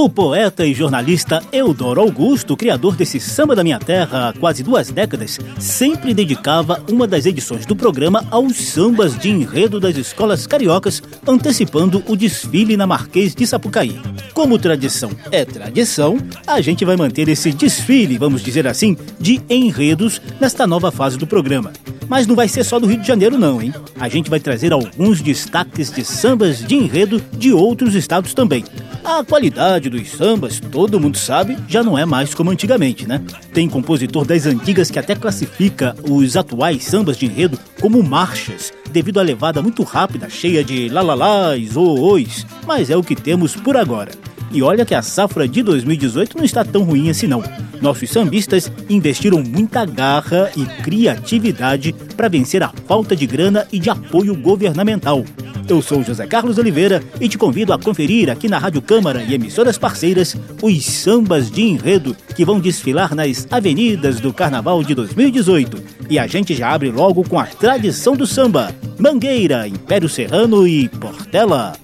O poeta e jornalista Eudoro Augusto, criador desse Samba da Minha Terra há quase duas décadas, sempre dedicava uma das edições do programa aos sambas de enredo das escolas cariocas, antecipando o desfile na Marquês de Sapucaí. Como tradição é tradição, a gente vai manter esse desfile, vamos dizer assim, de enredos nesta nova fase do programa. Mas não vai ser só do Rio de Janeiro, não, hein? A gente vai trazer alguns destaques de sambas de enredo de outros estados também. A qualidade dos sambas, todo mundo sabe, já não é mais como antigamente, né? Tem compositor das antigas que até classifica os atuais sambas de enredo como marchas, devido à levada muito rápida, cheia de lalalás ou ois, mas é o que temos por agora. E olha que a safra de 2018 não está tão ruim assim não. Nossos sambistas investiram muita garra e criatividade para vencer a falta de grana e de apoio governamental. Eu sou José Carlos Oliveira e te convido a conferir aqui na Rádio Câmara e emissoras parceiras os sambas de enredo que vão desfilar nas avenidas do Carnaval de 2018. E a gente já abre logo com a tradição do samba: Mangueira, Império Serrano e Portela.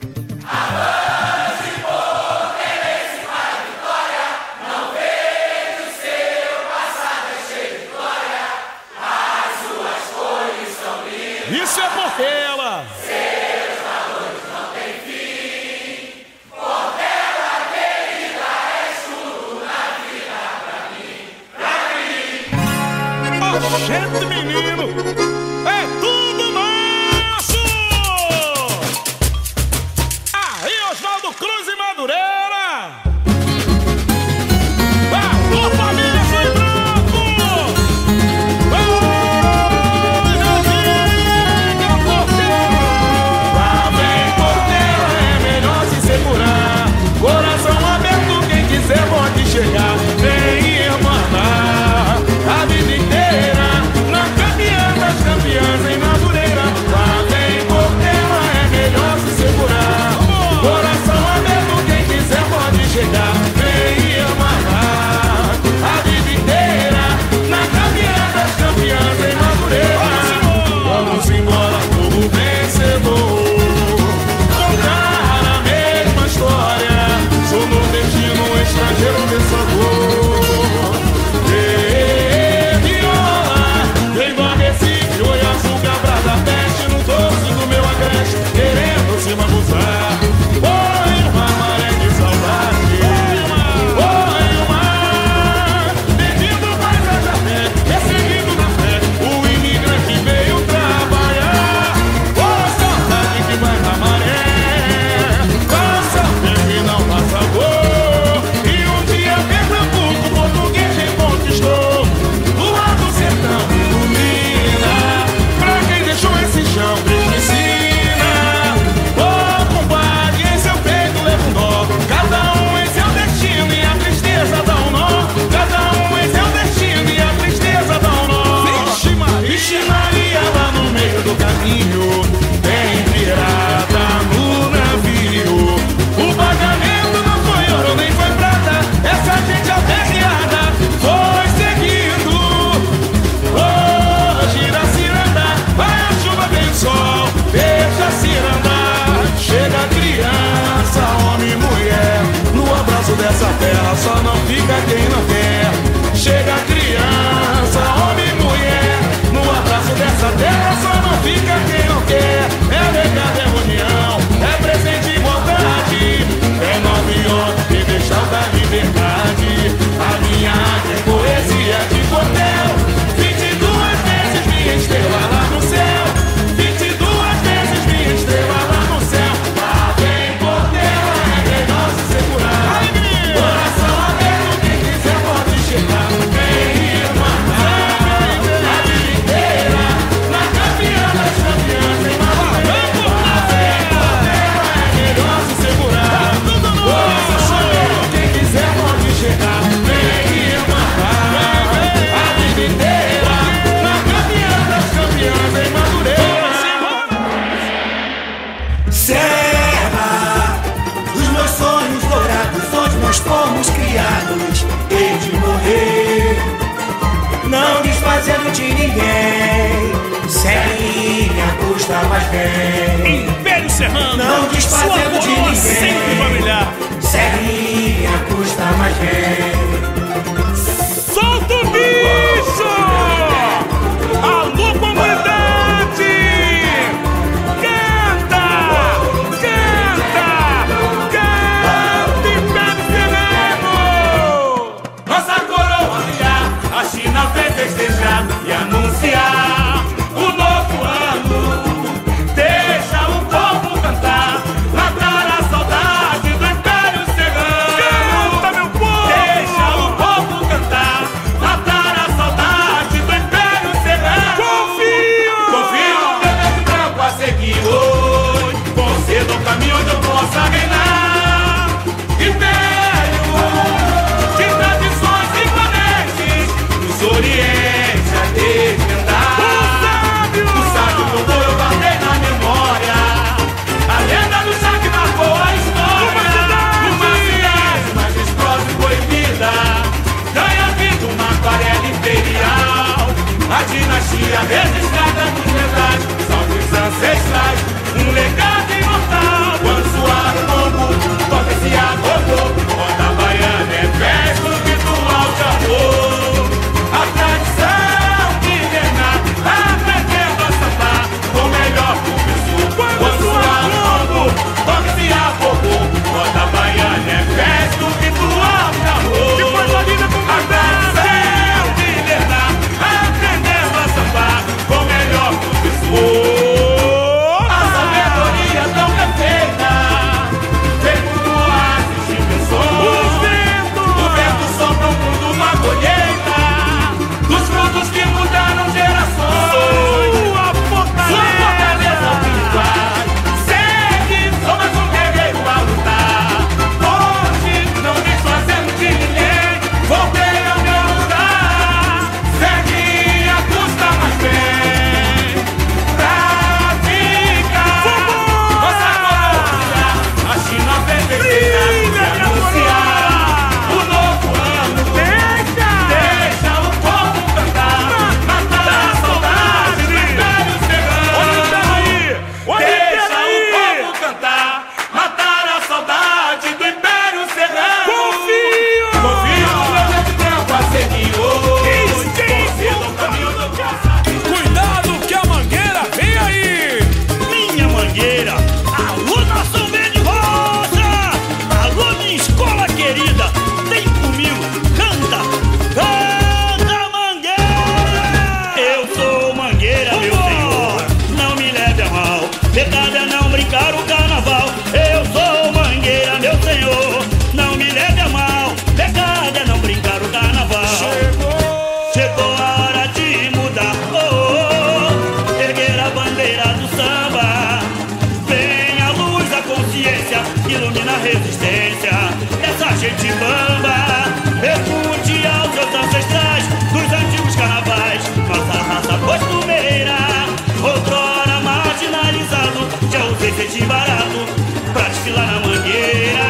de barato pra desfilar na mangueira.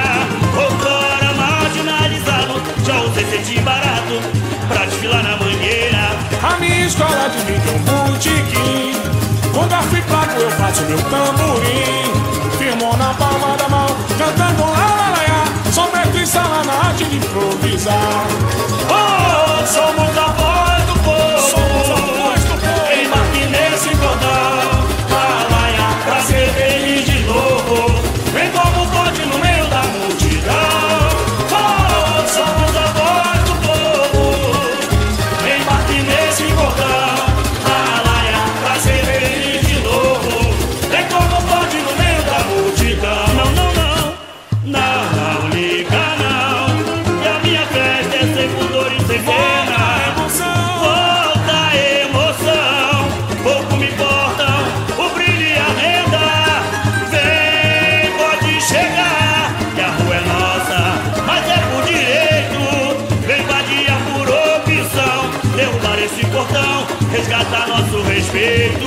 Outrora marginalizado, já usei esse de barato pra desfilar na mangueira. A minha escola de mim é um botequim. Quando a fui pago, eu faço meu tamborim. Firmou na palma da mão, cantando lá, lá, lá, Sou mestre em sala na arte de improvisar. Oh, sou muito bom. portão resgata nosso respeito.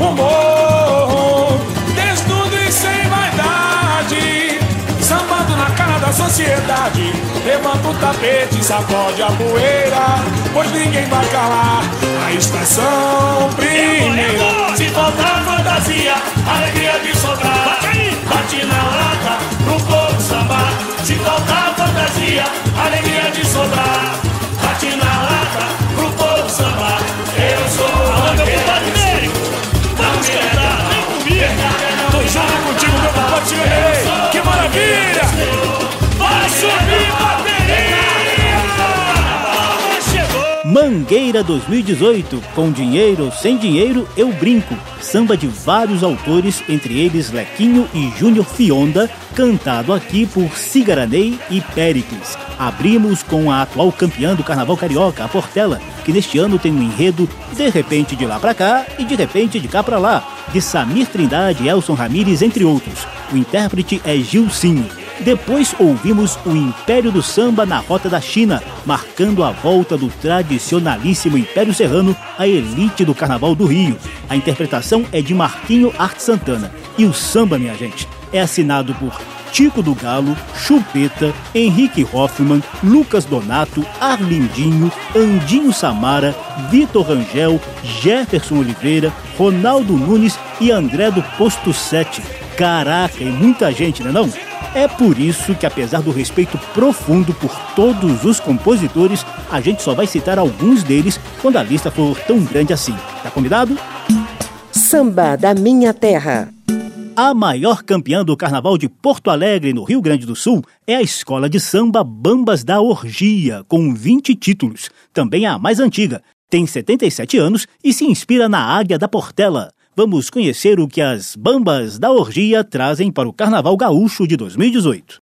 Humor, morro, desnudo e sem vaidade, sambando na cara da sociedade. Levanta o tapete, sacode a poeira, pois ninguém vai calar a estação primeiro. Se faltar fantasia, alegria de sobrar, bate, bate na lata, pro povo sambar. Se faltar fantasia, alegria de sobrar, bate na lata sambar. Eu sou Alô, meu compadre. Vamos cantar, vem comigo. Tô junto contigo, meu compadre Ney. Que maravilha! Vai subir, bateria! Mangueira 2018, com dinheiro ou sem dinheiro, eu brinco. Samba de vários autores, entre eles Lequinho e Júnior Fionda, cantado aqui por Cigaranei e Péricles. Abrimos com a atual campeã do Carnaval Carioca, a Portela, que neste ano tem um enredo de repente de lá pra cá e de repente de cá pra lá, de Samir Trindade e Elson Ramírez, entre outros. O intérprete é Gilcinho. Depois ouvimos o Império do Samba na Rota da China, marcando a volta do tradicionalíssimo Império Serrano à elite do Carnaval do Rio. A interpretação é de Marquinho Arte Santana. E o samba, minha gente, é assinado por Tico do Galo, Chupeta, Henrique Hoffman, Lucas Donato, Arlindinho, Andinho Samara, Vitor Rangel, Jefferson Oliveira, Ronaldo Nunes e André do Posto 7. Caraca, e muita gente, né não? É por isso que, apesar do respeito profundo por todos os compositores, a gente só vai citar alguns deles quando a lista for tão grande assim. Tá combinado? Samba da Minha Terra. A maior campeã do Carnaval de Porto Alegre, no Rio Grande do Sul, é a escola de samba Bambas da Orgia, com 20 títulos. Também é a mais antiga, tem 77 anos e se inspira na Águia da Portela. Vamos conhecer o que as Bambas da Orgia trazem para o Carnaval Gaúcho de 2018.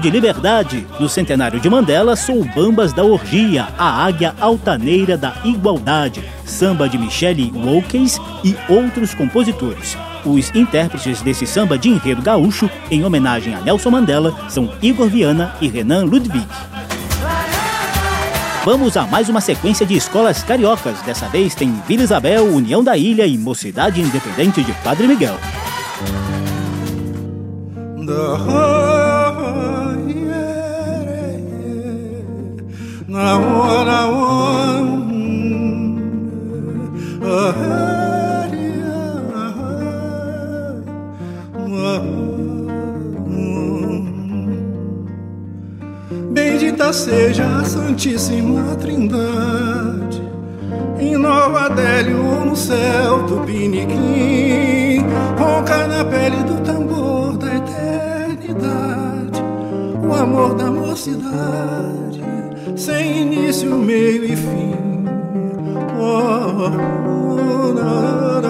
De Liberdade, do centenário de Mandela, sou Bambas da Orgia, a águia altaneira da igualdade, samba de Michele Wilkes e outros compositores. Os intérpretes desse samba de enredo gaúcho, em homenagem a Nelson Mandela, são Igor Viana e Renan Ludwig. Vamos a mais uma sequência de escolas cariocas. Dessa vez tem Vila Isabel, União da Ilha e Mocidade Independente de Padre Miguel. Bendita seja a Santíssima Trindade, em Nova Adélio ou no céu do Piniquim, ronca na pele do tambor da eternidade, o amor da mocidade, sem início, meio e fim. Oh, oh, na,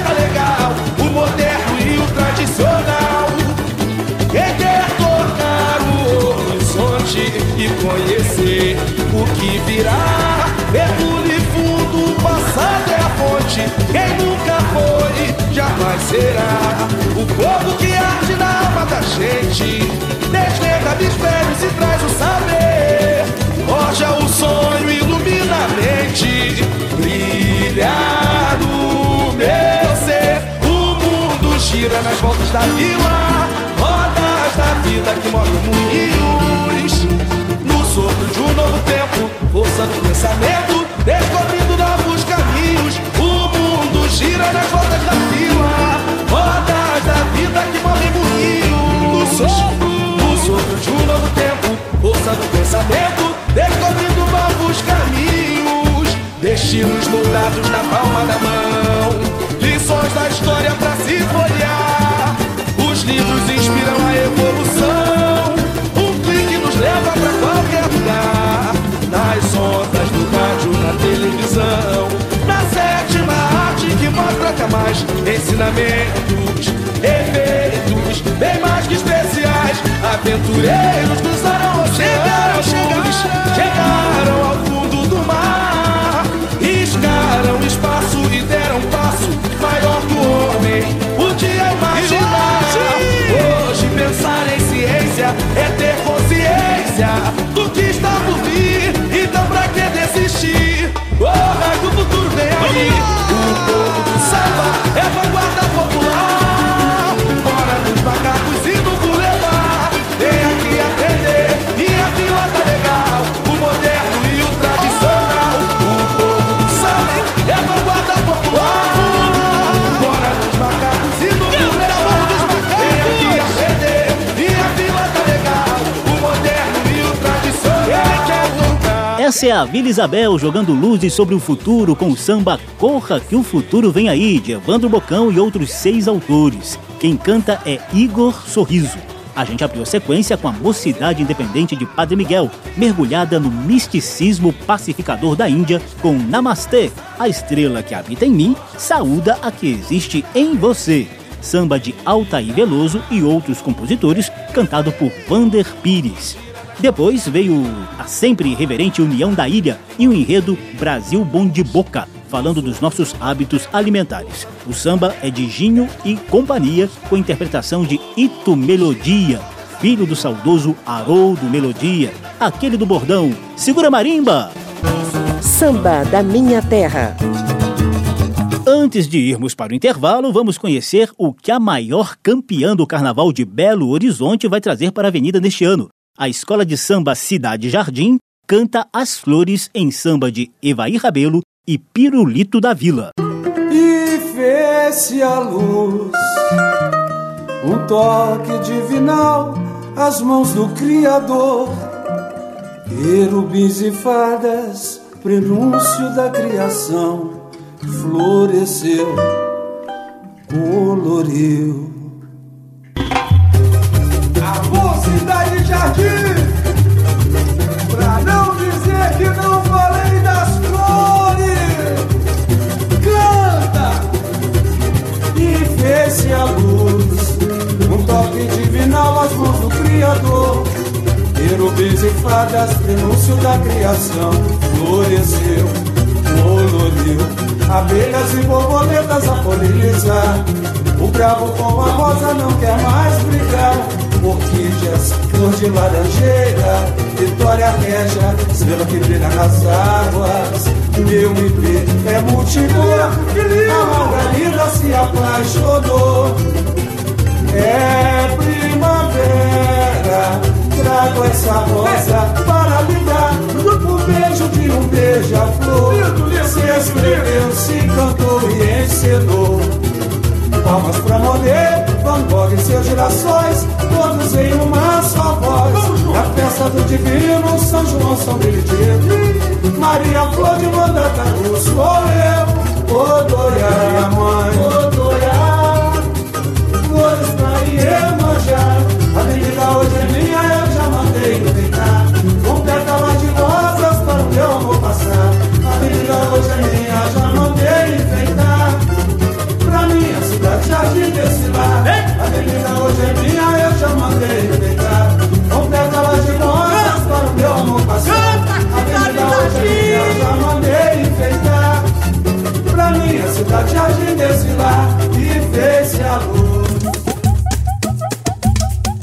tá legal. O moderno e o tradicional. Quem quer tocar o horizonte e conhecer o que virá, mergulhe fundo, o passado é a fonte. Quem nunca foi, jamais será. O fogo que arde na alma da gente, desvenda mistérios e traz o saber. Forja o sonho, ilumina a mente, brilha no meu gira nas voltas da vila, rodas da vida que movem moinhos. No sopro de um novo tempo, força do pensamento, descobrindo novos caminhos. O mundo gira nas voltas da vila, rodas da vida que movem moinhos. No sopro de um novo tempo, força do pensamento, descobrindo novos caminhos. Destinos moldados na palma da mão, da história pra se folhear. Os livros inspiram a evolução. Um clique nos leva pra qualquer lugar. Nas ondas do rádio, na televisão. Na sétima arte que mostra há mais ensinamentos, efeitos, bem mais que especiais. Aventureiros cruzaram oceanos, chegaram, chegaram ao fundo do mar. Riscaram espaço e deram passo maior que o homem podia imaginar. Hoje pensar em ciência é ter consciência do que está por vir. Então pra que desistir? Que o futuro vem aí. Essa é a Vila Isabel jogando luzes sobre o futuro com o samba Corra que o Futuro Vem Aí, de Evandro Bocão e outros seis autores. Quem canta é Igor Sorriso. A gente abriu a sequência com a Mocidade Independente de Padre Miguel, mergulhada no misticismo pacificador da Índia com Namastê, a estrela que habita em mim, saúda a que existe em você. Samba de Altair Veloso e outros compositores, cantado por Vander Pires. Depois veio a sempre irreverente União da Ilha e o enredo Brasil Bom de Boca, falando dos nossos hábitos alimentares. O samba é de Ginho e companhia, com interpretação de Ito Melodia, filho do saudoso Haroldo Melodia, aquele do bordão. Segura marimba! Samba da Minha Terra. Antes de irmos para o intervalo, vamos conhecer o que a maior campeã do Carnaval de Belo Horizonte vai trazer para a Avenida neste ano. A Escola de Samba Cidade Jardim canta As Flores em samba de Evaí Rabelo e Pirulito da Vila. E fez-se a luz, um toque divinal, as mãos do Criador, querubins e fadas, prenúncio da criação, floresceu, coloriu. A mocidade jardim, pra não dizer que não falei das flores, canta e fez-se a luz, um toque divinal às mãos do Criador. Querubins e fadas, prenúncio da criação, floresceu, coloriu, abelhas e borboletas a polinizar. O bravo com a rosa não quer mais brigar. Orquídeas, flor de laranjeira, vitória regia, estrela que brilha nas águas. Meu IP é multicor, A Margarida se apaixonou. É primavera, trago essa rosa para lhe dar o beijo de um beija-flor. Se escreveu, se cantou e encenou. Palmas pra e seus girassóis, todos em uma só voz. Na festa do divino São João, São Benedito. Maria Flor de Mandacaru, sou eu, Odoiá, mãe.